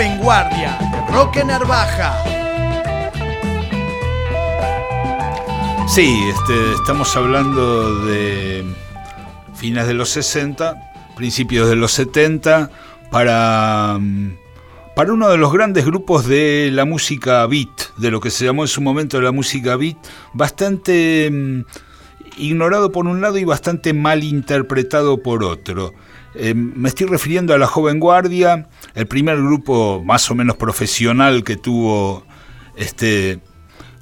joven guardia Roque Narvaja. Sí, este, estamos hablando de fines de los 60, principios de los 70, para, mm, para uno de los grandes grupos de la música beat, de lo que se llamó en su momento la música beat, bastante mm, ignorado por un lado y bastante mal interpretado por otro. Eh, me estoy refiriendo a la Joven Guardia, el primer grupo más o menos profesional que tuvo este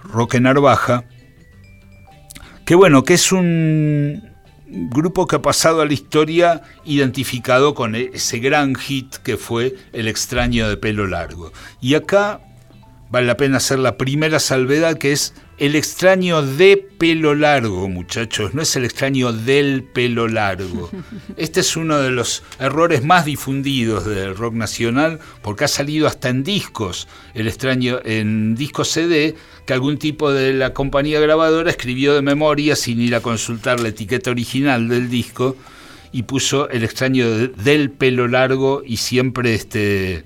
Roque Narvaja, que bueno, que es un grupo que ha pasado a la historia identificado con ese gran hit que fue El extraño de pelo largo. Y acá vale la pena hacer la primera salvedad que es el extraño de pelo largo, muchachos, no es el extraño del pelo largo. Este es uno de los errores más difundidos del rock nacional porque ha salido hasta en discos, el extraño en disco CD que algún tipo de la compañía grabadora escribió de memoria sin ir a consultar la etiqueta original del disco y puso el extraño del pelo largo y siempre este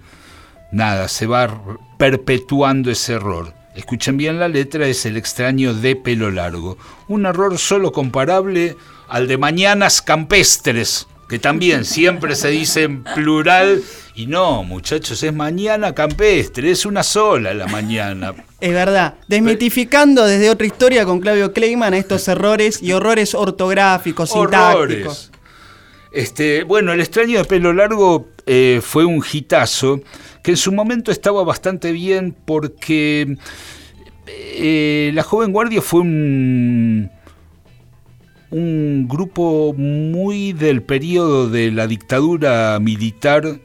nada, se va perpetuando ese error. Escuchen bien la letra, es el extraño de pelo largo. Un error solo comparable al de mañanas campestres, que también siempre se dice en plural. Y no, muchachos, es mañana campestre, es una sola la mañana. Es verdad, desmitificando desde otra historia con Claudio Kleiman estos errores y horrores ortográficos, sintácticos. Este, bueno, el extraño de pelo largo eh, fue un hitazo que en su momento estaba bastante bien porque eh, la joven guardia fue un, grupo muy del periodo de la dictadura militar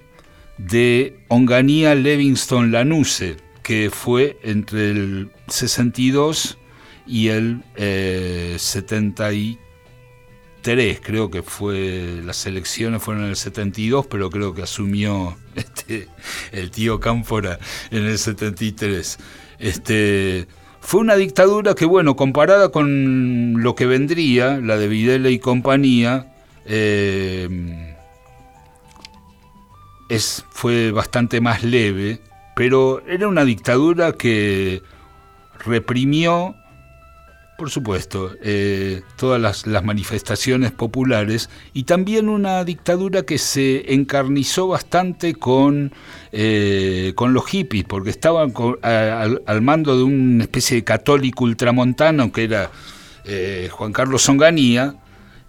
de Onganía Livingston Lanuse, que fue entre el 62 y el eh, 73 creo que fue, las elecciones fueron en el 72, pero creo que asumió este, el tío Cámpora en el 73. Este, fue una dictadura que, bueno, comparada con lo que vendría, la de Videla y compañía, eh, es, fue bastante más leve, pero era una dictadura que reprimió por supuesto, eh, todas las, manifestaciones populares y también una dictadura que se encarnizó bastante con, eh, con los hippies, porque estaban al, mando de una especie de católico ultramontano que era eh, Juan Carlos Onganía,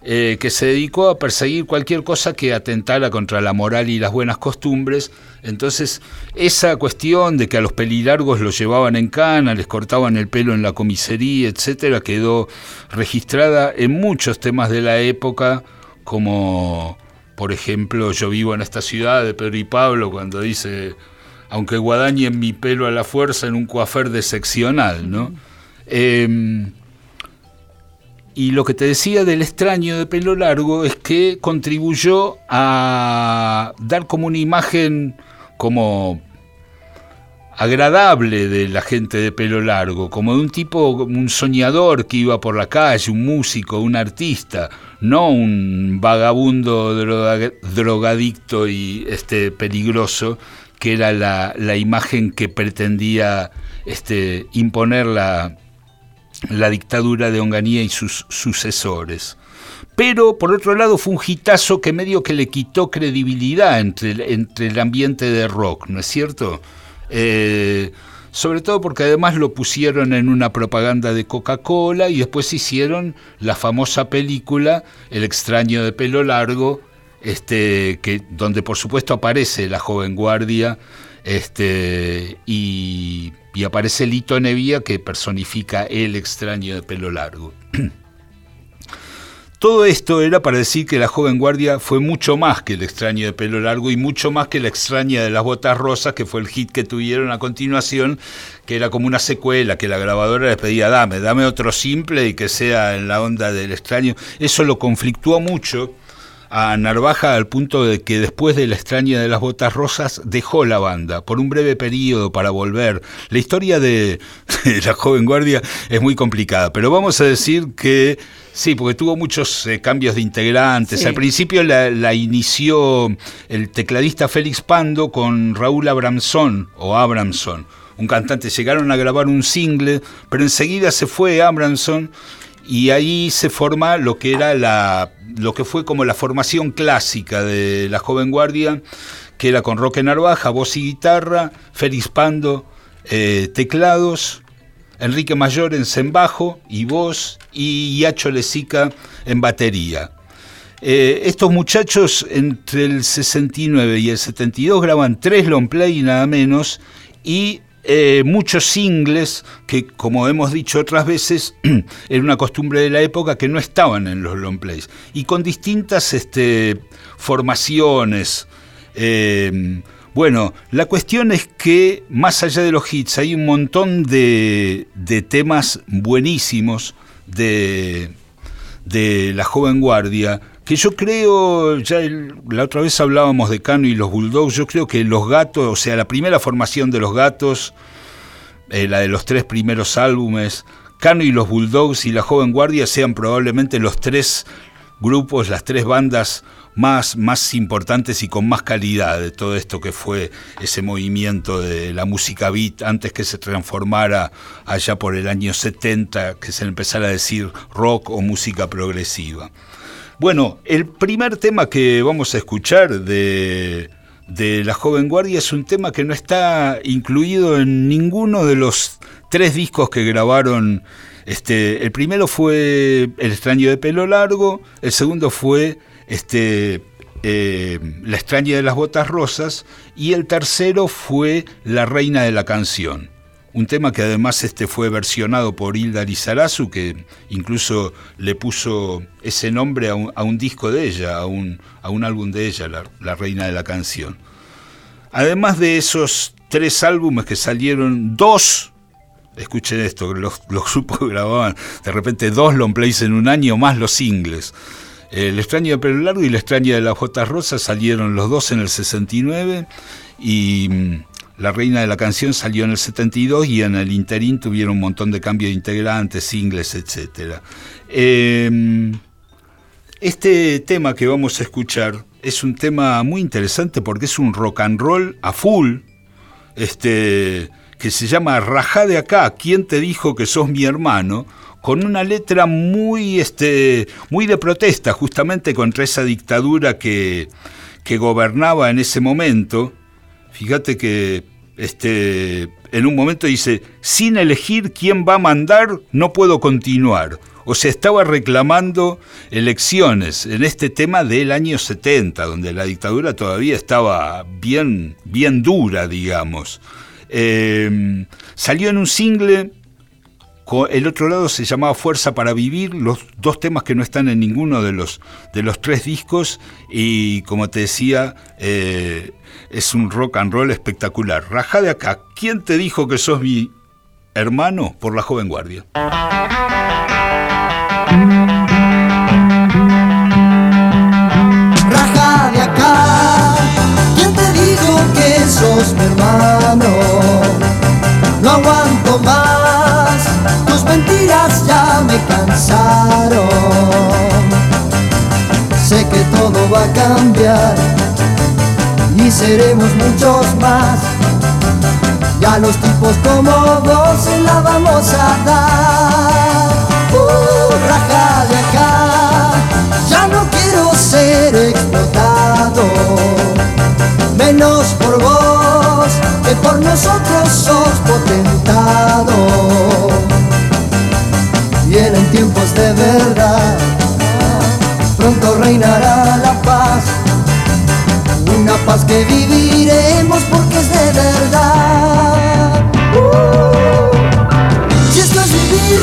eh, que se dedicó a perseguir cualquier cosa que atentara contra la moral y las buenas costumbres. Entonces, esa cuestión de que a los pelilargos los llevaban en cana, les cortaban el pelo en la comisaría, etcétera, quedó registrada en muchos temas de la época, como por ejemplo, yo vivo en esta ciudad de Pedro y Pablo, cuando dice, aunque guadañen mi pelo a la fuerza en un coafer de seccional, ¿no? Y lo que te decía del extraño de pelo largo es que contribuyó a dar como una imagen como agradable de la gente de pelo largo, como de un tipo, un soñador que iba por la calle, un músico, un artista, no un vagabundo drogadicto y este peligroso, que era la, la imagen que pretendía este, imponer la, la dictadura de Onganía y sus sucesores. Pero por otro lado fue un hitazo que medio que le quitó credibilidad entre, entre el ambiente de rock, ¿no es cierto? Eh, sobre todo porque además lo pusieron en una propaganda de Coca-Cola y después hicieron la famosa película El extraño de pelo largo, este, que, donde por supuesto aparece la joven guardia este, y aparece Lito Nevía que personifica el extraño de pelo largo. Todo esto era para decir que la joven guardia fue mucho más que el extraño de pelo largo y mucho más que la extraña de las botas rosas, que fue el hit que tuvieron a continuación, que era como una secuela, que la grabadora les pedía, dame, dame otro simple y que sea en la onda del extraño. Eso lo conflictuó mucho a Narvaja al punto de que después de La extraña de las botas rosas dejó la banda por un breve periodo para volver. La historia de, la joven guardia es muy complicada, pero vamos a decir que sí, porque tuvo muchos eh, cambios de integrantes. Al principio la, inició el tecladista Félix Pando con Raúl Abramson o Abramson un cantante, llegaron a grabar un single, pero enseguida se fue Abramson y ahí se forma lo que era la lo que fue como la formación clásica de la joven guardia que era con Roque Narvaja voz y guitarra Félix Pando eh, teclados Enrique Mayor en sembajo y voz y Yacho Lesica en batería. Eh, estos muchachos entre el 69 y el 72 graban tres long play y nada menos y eh, muchos singles que, como hemos dicho otras veces, era una costumbre de la época que no estaban en los long plays. Y con distintas este, formaciones. Eh, bueno, la cuestión es que más allá de los hits hay un montón de, de temas buenísimos de, de la joven guardia que yo creo, ya la otra vez hablábamos de Cano y los Bulldogs, yo creo que los gatos, o sea, la primera formación de los gatos, eh, la de los tres primeros álbumes, Cano y los Bulldogs y la Joven Guardia sean probablemente los tres grupos, las tres bandas más, más importantes y con más calidad de todo esto que fue ese movimiento de la música beat antes que se transformara allá por el año 70, que se empezara a decir rock o música progresiva. Bueno, el primer tema que vamos a escuchar de, La Joven Guardia es un tema que no está incluido en ninguno de los tres discos que grabaron. Este, el primero fue El extraño de pelo largo, el segundo fue este, eh, La extraña de las botas rosas y el tercero fue La reina de la canción un tema que además este fue versionado por Hilda Lizarazu, que incluso le puso ese nombre a un, disco de ella, a un, a un álbum de ella, la, Reina de la Canción. Además de esos tres álbumes que salieron, dos, escuchen esto, los, los grupos grababan de repente dos long plays en un año, más los singles. El extraño de pelo largo y la extraña de las botas rosas salieron los dos en el 69 y la reina de la canción salió en el 72 y en el interín tuvieron un montón de cambios de integrantes, singles, etc. Em, este tema que vamos a escuchar es un tema muy interesante porque es un rock and roll a full, este, que se llama Rajá de acá, ¿quién te dijo que sos mi hermano? con una letra muy, este, muy de protesta justamente contra esa dictadura que, que gobernaba en ese momento Fíjate que este, en un momento dice, sin elegir quién va a mandar, no puedo continuar. O sea, estaba reclamando elecciones en este tema del año 70, donde la dictadura todavía estaba bien, bien dura, digamos. Eh, salió en un single el otro lado se llamaba Fuerza para Vivir, los dos temas que no están en ninguno de los, de los tres discos y como te decía, eh, es un rock and roll espectacular. Rajá de acá, ¿quién te dijo que sos mi hermano por la joven guardia? Raja de acá, ¿quién te dijo que sos mi hermano? No aguanto mentiras ya me cansaron. Sé que todo va a cambiar y seremos muchos más. Ya los tipos como se la vamos a dar. Uh, raja de acá, ya no quiero ser explotado. Menos por vos, que por nosotros sos potentado. Vienen tiempos de verdad, pronto reinará la paz una paz que viviremos porque es de verdad. Uh, esto es vivir,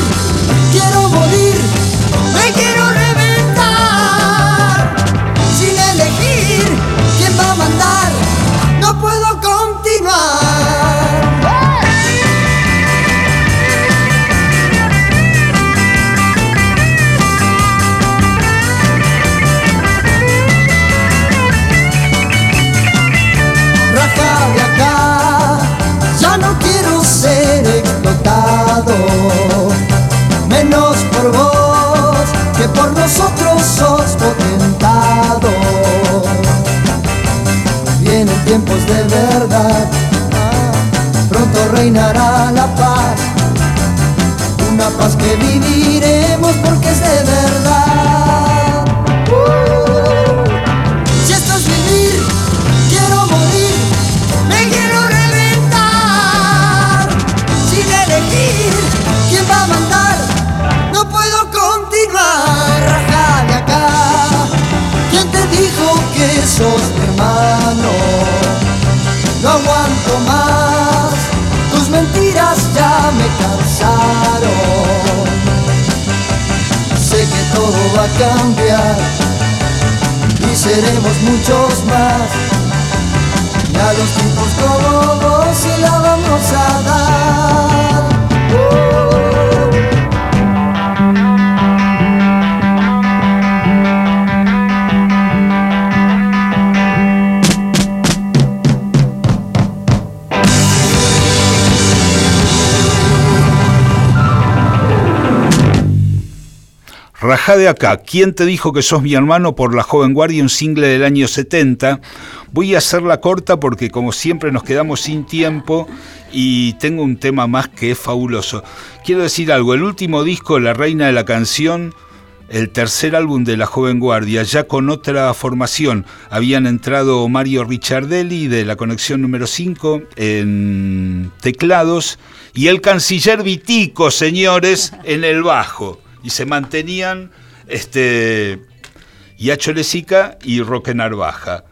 va a cambiar y seremos muchos más. Y a los tipos como vos se la vamos a dar. Rajá de acá, ¿quién te dijo que sos mi hermano por la joven guardia, un single del año 70? Voy a hacerla corta porque como siempre nos quedamos sin tiempo y tengo un tema más que es fabuloso. Quiero decir algo, el último disco, La Reina de la Canción, el tercer álbum de La Joven Guardia, ya con otra formación. Habían entrado Mario Ricciardelli de la conexión número 5 en teclados y el canciller Vitico, señores, en el bajo. Y se mantenían este, Yacho Lesica y Roque Narvaja.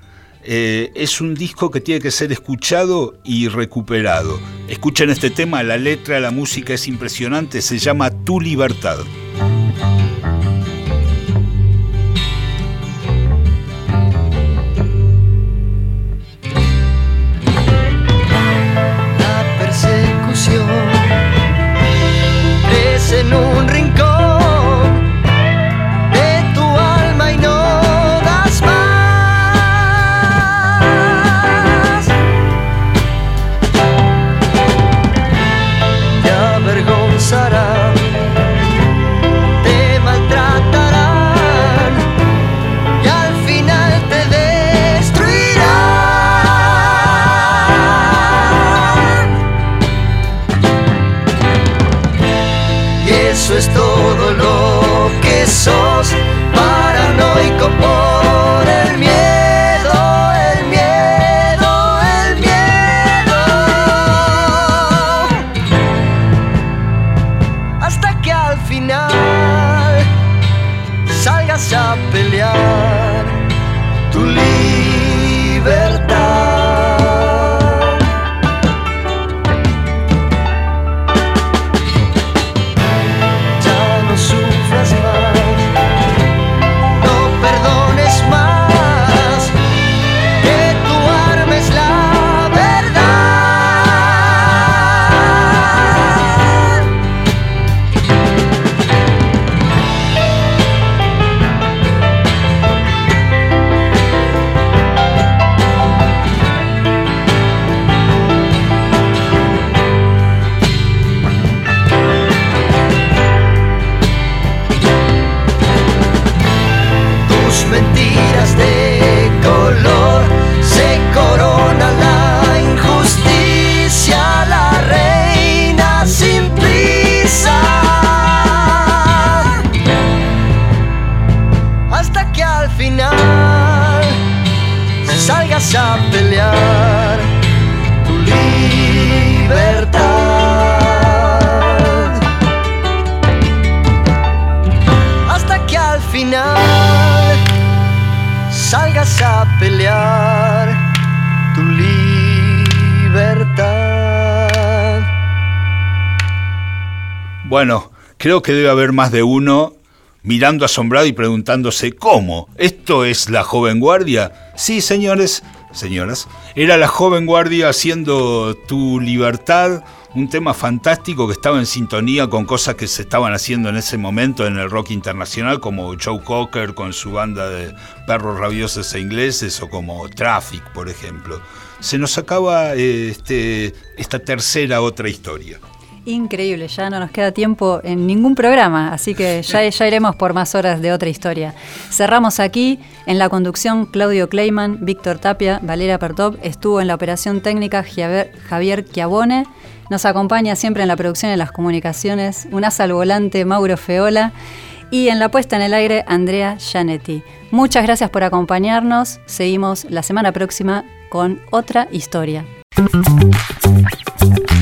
Eh, es un disco que tiene que ser escuchado y recuperado. Escuchen este tema, la letra, la música es impresionante, se llama Tu Libertad. Eso es todo lo Bueno, creo que debe haber más de uno mirando asombrado y preguntándose cómo. ¿Esto es la joven guardia? Sí, señores, señoras. Era la joven guardia haciendo tu libertad, un tema fantástico que estaba en sintonía con cosas que se estaban haciendo en ese momento en el rock internacional, como Joe Cocker con su banda de perros rabiosos e ingleses, o como Traffic, por ejemplo. Se nos acaba eh, este, esta tercera otra historia. Increíble. Ya no nos queda tiempo en ningún programa, así que ya, iremos por más horas de otra historia. Cerramos aquí. En la conducción, Claudio Kleiman, Víctor Tapia, Valeria Pertop. Estuvo en la operación técnica Javier, Chiavone. Nos acompaña siempre en la producción de las comunicaciones un asa al volante, Mauro Feola. Y en la puesta en el aire, Andrea Gianetti. Muchas gracias por acompañarnos. Seguimos la semana próxima con otra historia.